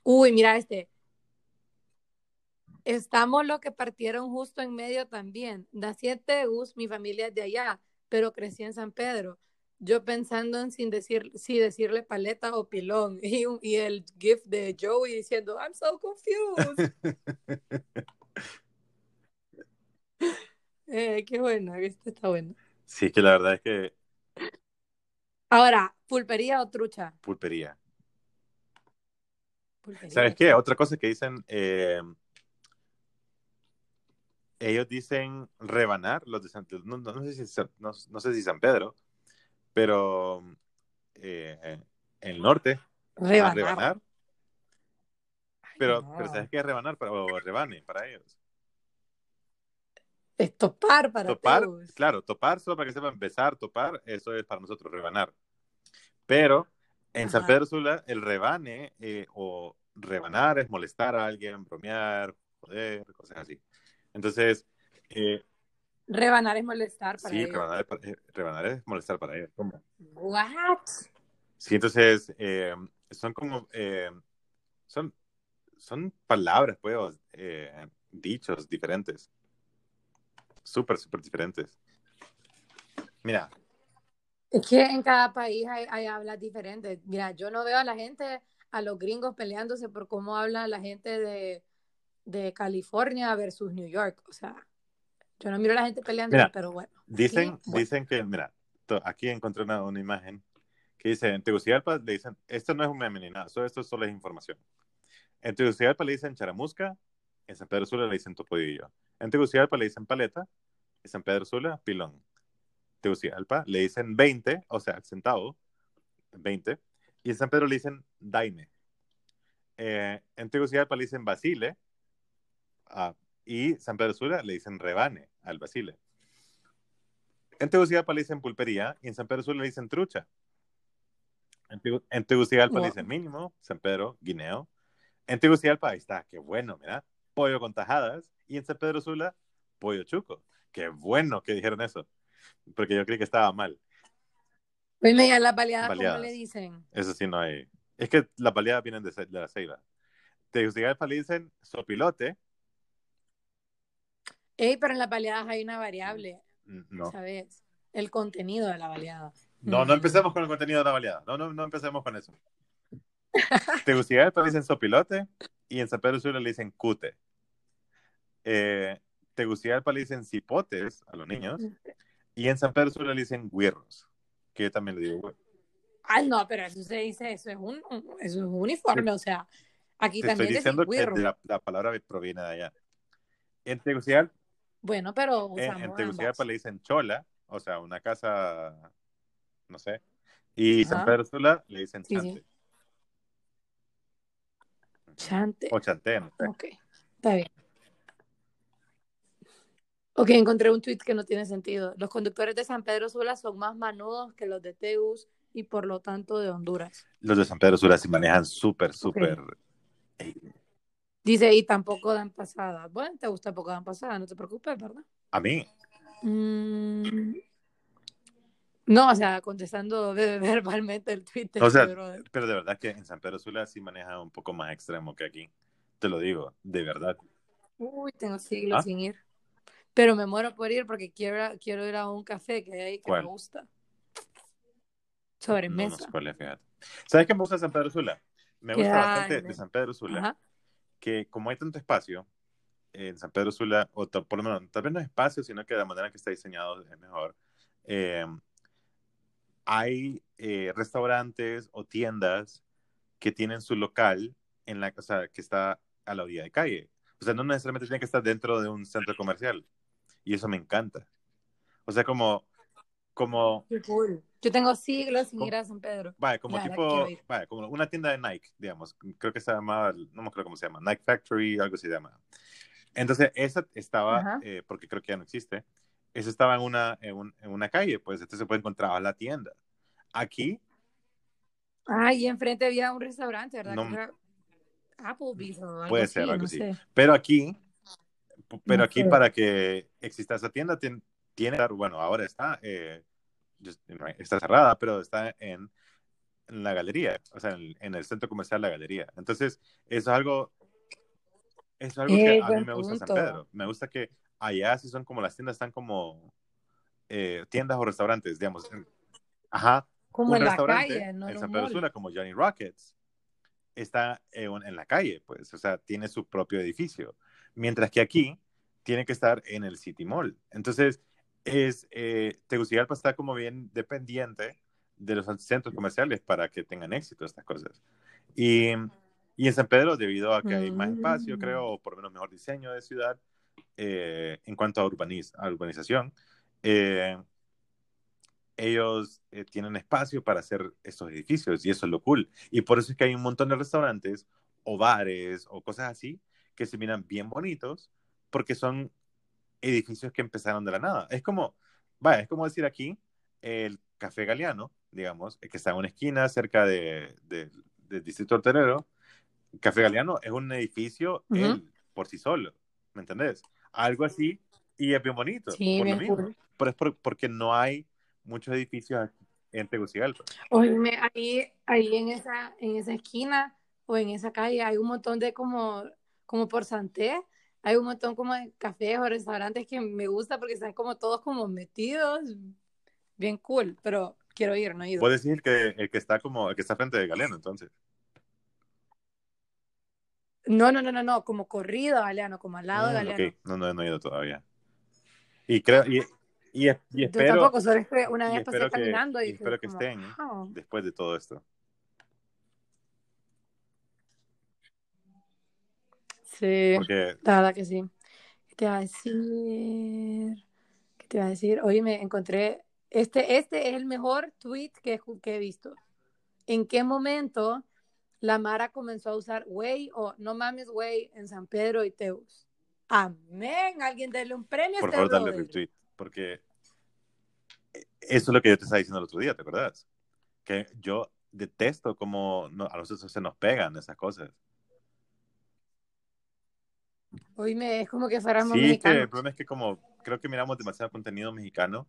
Uy, mira este. Estamos los que partieron justo en medio también. Nací en Tegus, mi familia es de allá, pero crecí en San Pedro. Yo pensando en sin decir, si decirle paleta o pilón. Y el gif de Joey diciendo, I'm so confused. Eh, qué bueno, este está bueno. Sí, que la verdad es que Ahora, pulpería o trucha. pulpería. Pulpería. ¿Sabes qué? Otra cosa que dicen, eh, ellos dicen rebanar, los de San, no, no- no sé, si, San- no, no sé si San Pedro, pero eh, el norte, Rebanar. rebanar. Pero, pero ¿sabes qué es rebanar para, o rebane para ellos? Es topar para Topar, Tegus. claro, topar, solo para que sepan, besar, topar, eso es para nosotros rebanar. Pero en San Ajá. Pedro Sula, el rebane eh, o rebanar es molestar a alguien, bromear, joder, cosas así. Entonces, eh, Rebanar es molestar para sí, ellos. rebanar, es pa- eh, rebanar es molestar para ellos. ¿Cómo? What? Sí, entonces, eh, son como, son, son palabras, pues, dichos diferentes. Súper, súper diferentes. Mira, Es que en cada país hay, hay hablas diferentes. Mira, yo no veo a la gente, a los gringos peleándose por cómo habla la gente de, de California versus New York. O sea, yo no miro a la gente peleándose, Mira, pero bueno. Dicen, bueno. dicen que, mira, to- aquí encontré una, una imagen que dice, en Tegucigalpa le dicen, esto no es un meme ni nada, so- esto solo es información. En Tegucigalpa le dicen charamusca, en San Pedro Sula le dicen topodillo. En Tegucigalpa le dicen paleta, en San Pedro Sula, pilón. Tegucigalpa le dicen 20, o sea, centavo, 20, y en San Pedro le dicen daime. Eh, en Tegucigalpa le dicen basile, ah, y San Pedro Sula le dicen rebane al basile. En Tegucigalpa le dicen pulpería y en San Pedro Sula le dicen trucha. En, Tegu- en Tegucigalpa le dicen mínimo, San Pedro, guineo. En Tegucigalpa, ahí está, qué bueno, mira, pollo con tajadas. Y en San Pedro Sula, pollo chuco. Qué bueno que dijeron eso, porque yo creí que estaba mal. Me digan las baleadas, ¿cómo Baleadas. le dicen? Eso sí no hay. Es que las baleadas vienen de, la ceiba. Tegucigalpa le dicen sopilote. Ey, pero en las baleadas hay una variable, No, ¿sabes? El contenido de la baleada. no, no Mm. empecemos con el contenido de la baleada. No, no, no empecemos con eso. Tegucigalpa le dicen sopilote y en San Pedro Sula le dicen cute. Eh, Tegucigalpa le dicen cipotes a los niños y en San Pedro Sula le dicen guirros, que yo también le digo güey. Ay, no, pero eso se dice, eso es un, eso es un uniforme, o sea, aquí Te estoy también decís diciendo que la, la palabra proviene de allá. En Tegucigalpa, Bueno, pero en, en Tegucigalpa ambas. le dicen chola, o sea, una casa, no sé. Y San Ajá. Pedro Sula le dicen chante. sí. Chante. O no sé. Ok, está bien. Ok, encontré un tweet que no tiene sentido. Los conductores de San Pedro Sula son más manudos que los de Tegus y por lo tanto de Honduras. Los de San Pedro Sula sí manejan súper, súper. Dice, y tampoco dan pasada. Bueno, te gusta poco dan pasada, no te preocupes, ¿verdad? A mí, Mm, No, o sea, contestando ve- verbalmente el tweet de O sea, este brother. pero de verdad que en San Pedro Sula sí maneja un poco más extremo que aquí. Te lo digo, de verdad. Uy, tengo siglos ¿Ah? sin ir. Pero me muero por ir porque quiero, quiero ir a un café que hay ahí que ¿Cuál? me gusta. No, no Sobremesa. sé cuál es, fíjate. ¿Sabes qué me gusta de San Pedro Sula? Me gusta bastante de San Pedro Sula Ajá. que como hay tanto espacio en San Pedro Sula, o por lo menos, tal vez no es espacio, sino que de la manera que está diseñado es mejor. eh, hay eh, restaurantes o tiendas que tienen su local en la, o sea, que está a la orilla de calle. O sea, no necesariamente tiene que estar dentro de un centro comercial. Y eso me encanta. O sea, como, como, Qué cool. Yo tengo siglos sin ir a San Pedro. vaya, como La verdad, tipo, vaya, como una tienda de Nike, digamos. Creo que se llama, no me acuerdo cómo se llama, Nike Factory, algo se llama. Entonces, esa estaba, eh, porque creo que ya no existe, esa estaba en una, en, un- en una calle, pues entonces se puede encontrar la tienda. Aquí, Ah, y enfrente había un restaurante, ¿verdad? No- Applebee's o algo Puede así, ser, algo no así. sé. pero aquí, pero No aquí sé. para que exista esa tienda, tien- tiene, bueno, ahora está, eh, está cerrada, pero está en, en la galería, o sea, en, en el centro comercial La Galería. Entonces, eso es algo, eso es algo Eh, que a mí me gusta en San punto. Pedro. Me gusta que allá sí son como las tiendas, están como eh, tiendas o restaurantes, digamos. Ajá, Como un en la restaurante calle, no en San Pedro. Sula como Johnny Rockets está en, un- en la calle, pues, o sea, tiene su propio edificio, mientras que aquí tiene que estar en el City Mall. Entonces, es, eh, Tegucigalpa está como bien dependiente de los centros comerciales para que tengan éxito estas cosas. Y, y en San Pedro, debido a que hay más espacio, Mm. creo, o por lo menos mejor diseño de ciudad, eh, en cuanto a, urbaniz a urbanización, eh, ellos eh, tienen espacio para hacer estos edificios y eso es lo cool. Y por eso es que hay un montón de restaurantes o bares o cosas así que se miran bien bonitos porque son edificios que empezaron de la nada. Es como, vaya, es como decir aquí el Café Galeano, digamos, que está en una esquina cerca de, de- del Distrito Hortelero. Café Galeano es un edificio Ujú. él, por sí solo, ¿me entendés? Algo así y es bien bonito. Sí, por lo bien mismo. cool. Pero es por- porque no hay muchos edificios aquí en Tegucigalpa. Oíme, ahí, ahí en esa, en esa esquina o en esa calle hay un montón de como, como por Santé, hay un montón como de cafés o restaurantes que me gusta porque están como todos como metidos, bien cool, pero quiero ir, no he ido. Puedes decir que el que está como el que está frente de Galeano, entonces. No, no, no, no, no, como corrido Galeano, como al lado de Mm, Galeano. ok, no, no, no he ido todavía. Y creo, y, y, y Yo espero, tampoco, solo una vez pasé que, caminando y espero que como, estén "Wow". después de todo esto. Sí, Porque la verdad que sí. ¿Qué te iba a decir? ¿Qué te iba a decir? Oye, me encontré, este, este es el mejor tweet que, que he visto. ¿En qué momento la Mara comenzó a usar güey o no mames güey en San Pedro y Teus? Amén. Alguien dele un premio a por este favor, dale retweet. Porque eso es lo que yo te estaba diciendo el otro día, ¿te acuerdas? Que yo detesto como no- a nosotros se nos pegan esas cosas. Oíme, es como que fuéramos Sí, es que el mexicanos. problema es que como creo que miramos demasiado contenido mexicano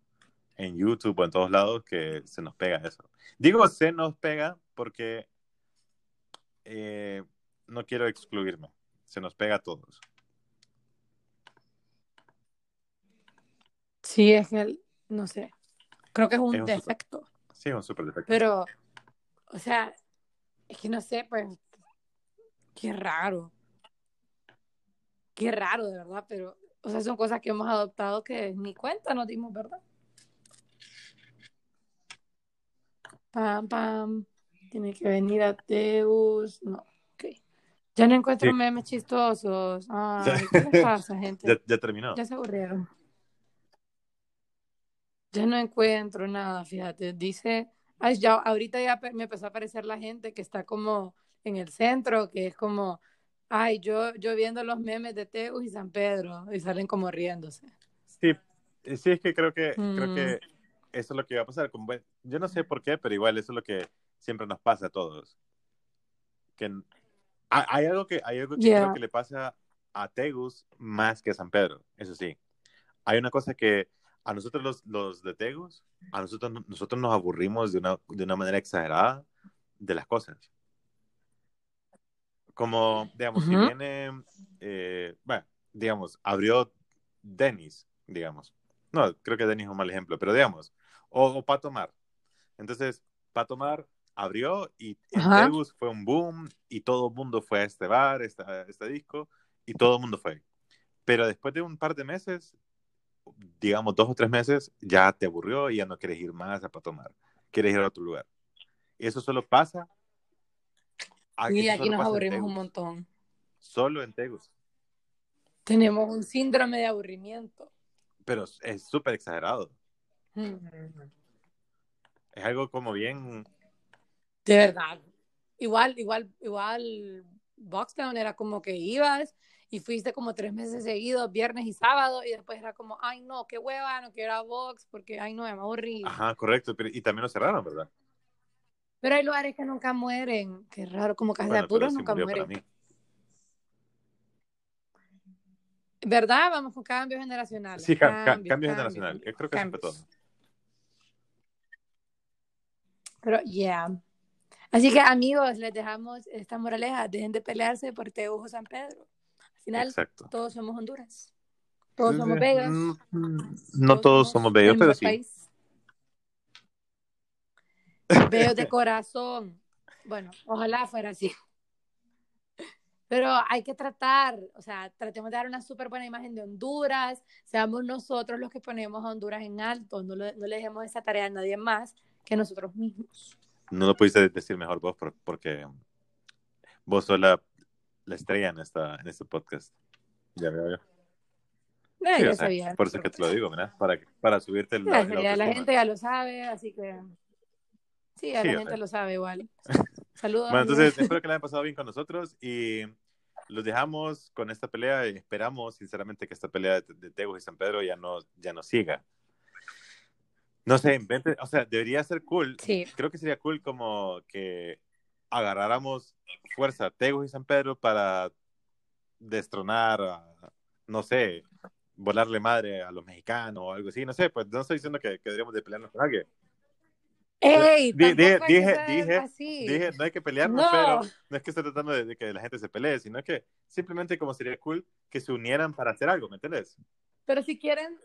en YouTube o en todos lados que se nos pega eso. Digo se nos pega porque eh, no quiero excluirme. Se nos pega a todos. Sí, es que, el- no sé, creo que es un Es un super- defecto. Sí, es un súper defecto. Pero, o sea, es que no sé, pues, qué raro. Qué raro, de verdad, pero, o sea, son cosas que hemos adoptado que ni cuenta nos dimos, ¿verdad? Pam, pam, tiene que venir a Teus, no, ok. Ya no encuentro memes chistosos. Ay, ¿qué les pasa, gente? Ya, ya terminó. Ya se aburrieron. Ya no encuentro nada, fíjate. Dice, ay, ya, ahorita ya me empezó a aparecer la gente que está como en el centro, que es como, ay, yo, yo viendo los memes de Teus y San Pedro, y salen como riéndose. Sí, eh, sí, es que creo que, creo Mm. que eso es lo que va a pasar. Con, yo no sé por qué, pero igual eso es lo que siempre nos pasa a todos. Que hay algo que, hay algo que Yeah. creo que le pasa a Tegus más que a San Pedro, eso sí. Hay una cosa que a nosotros los, los de Tegus, a nosotros, nosotros nos aburrimos de una, de una manera exagerada de las cosas. Como, digamos, si Ujú. viene, eh, bueno, digamos, abrió Dennis, digamos. No, creo que Dennis es un mal ejemplo, pero digamos, o, o Pato Mar. Entonces, Pato Mar abrió y en. Tegus fue un boom y todo el mundo fue a este bar, esta- este disco, y todo el mundo fue. Pero después de un par de meses, digamos dos o tres meses, ya te aburrió y ya no quieres ir más a Pato Mar. quieres ir a otro lugar. Eso solo pasa. Y eso aquí nos aburrimos un montón. Solo en Tegus. Tenemos un síndrome de aburrimiento. Pero es súper exagerado. Mm. Es algo como bien. De verdad. Igual, igual, igual, Boxdown era como que ibas y fuiste como tres meses seguidos, viernes y sábado, y después era como, ay no, qué hueva, no quiero a Box, porque ay no, me aburrí. Ajá, correcto. pero- y también lo cerraron, ¿verdad? Pero hay lugares que nunca mueren, qué raro, como Casa Bueno, de pero Puros sí nunca mueren. ¿Verdad? Vamos con cambios generacionales. Sí, ca- ca- Cambios, cambio cambios, generacional. Yo creo que fue todo. Pero, yeah. Así que, amigos, les dejamos esta moraleja. Dejen de pelearse por Teujo San Pedro. Al final, Exacto. todos somos Honduras. Todos somos bellos. Mm, No todos somos bellos, el pero sí. país. Bellos de corazón. Bueno, ojalá fuera así. Pero hay que tratar, o sea, tratemos de dar una súper buena imagen de Honduras, seamos nosotros los que ponemos a Honduras en alto, no, no le dejemos esa tarea a nadie más que nosotros mismos. No lo pudiste decir mejor vos por- porque vos sos la, la estrella en, esta, en este podcast. Ya veo yo. Eh, Sí, sea, sabía, por eso es que te lo digo, ¿verdad? Para, para subirte el, la gente ya lo sabe, así que sí, a Sí, la gente lo sabe igual. Saludos. Bueno, entonces espero que la hayan pasado bien con nosotros y los dejamos con esta pelea y esperamos sinceramente que esta pelea de, Tegus y San Pedro ya no, ya no siga. No sé, invente, o sea, debería ser cool. Sí. Creo que sería cool como que agarráramos fuerza Tegus y San Pedro para destronar, no sé, volarle madre a los mexicanos o algo así, no sé, pues no estoy diciendo que, que deberíamos de pelearnos con alguien. ¡Ey! Dije- dije- dije-. Dije, no hay que pelearnos, No. pero no es que estoy tratando de, de que la gente se pelee, sino que simplemente como sería cool que se unieran para hacer algo, ¿me entiendes? Pero si quieren.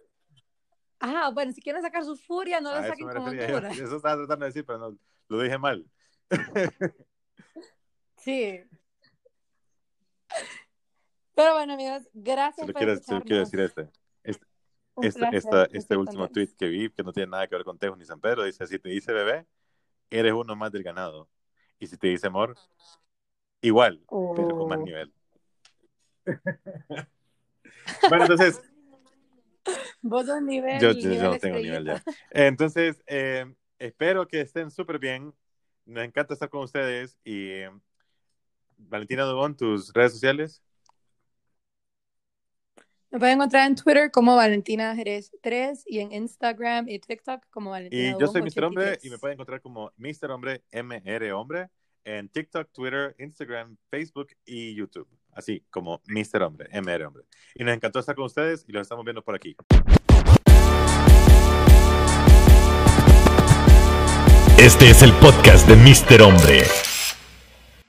Ah, bueno, si quieren sacar su furia, no la saquen con. Honduras. Eso estaba tratando de decir, pero no, lo dije mal. Sí. Pero bueno, amigos, gracias por quiero, decir este. Este, placer esta- este último tweet que vi, que no tiene nada que ver con Tejo ni San Pedro, dice, si te dice bebé, eres uno más del ganado. Y si te dice amor, igual, pero con más Oh. nivel. bueno, entonces, Vos sos nivel. Yo, yo- yo nivel no tengo nivel ya. Entonces, eh, espero que estén súper bien. Nos encanta estar con ustedes. Y eh, Valentina Dubón, tus redes sociales. Me pueden encontrar en Twitter como Valentina Jerez 3 y en Instagram y TikTok como Valentina Y yo soy Mr. Hombre 83. y me pueden encontrar como Mr. Hombre, MR Hombre, en TikTok, Twitter, Instagram, Facebook y YouTube. Así como Mr. Hombre, MR Hombre. Y nos encantó estar con ustedes y los estamos viendo por aquí. Este es el podcast de Mr. Hombre.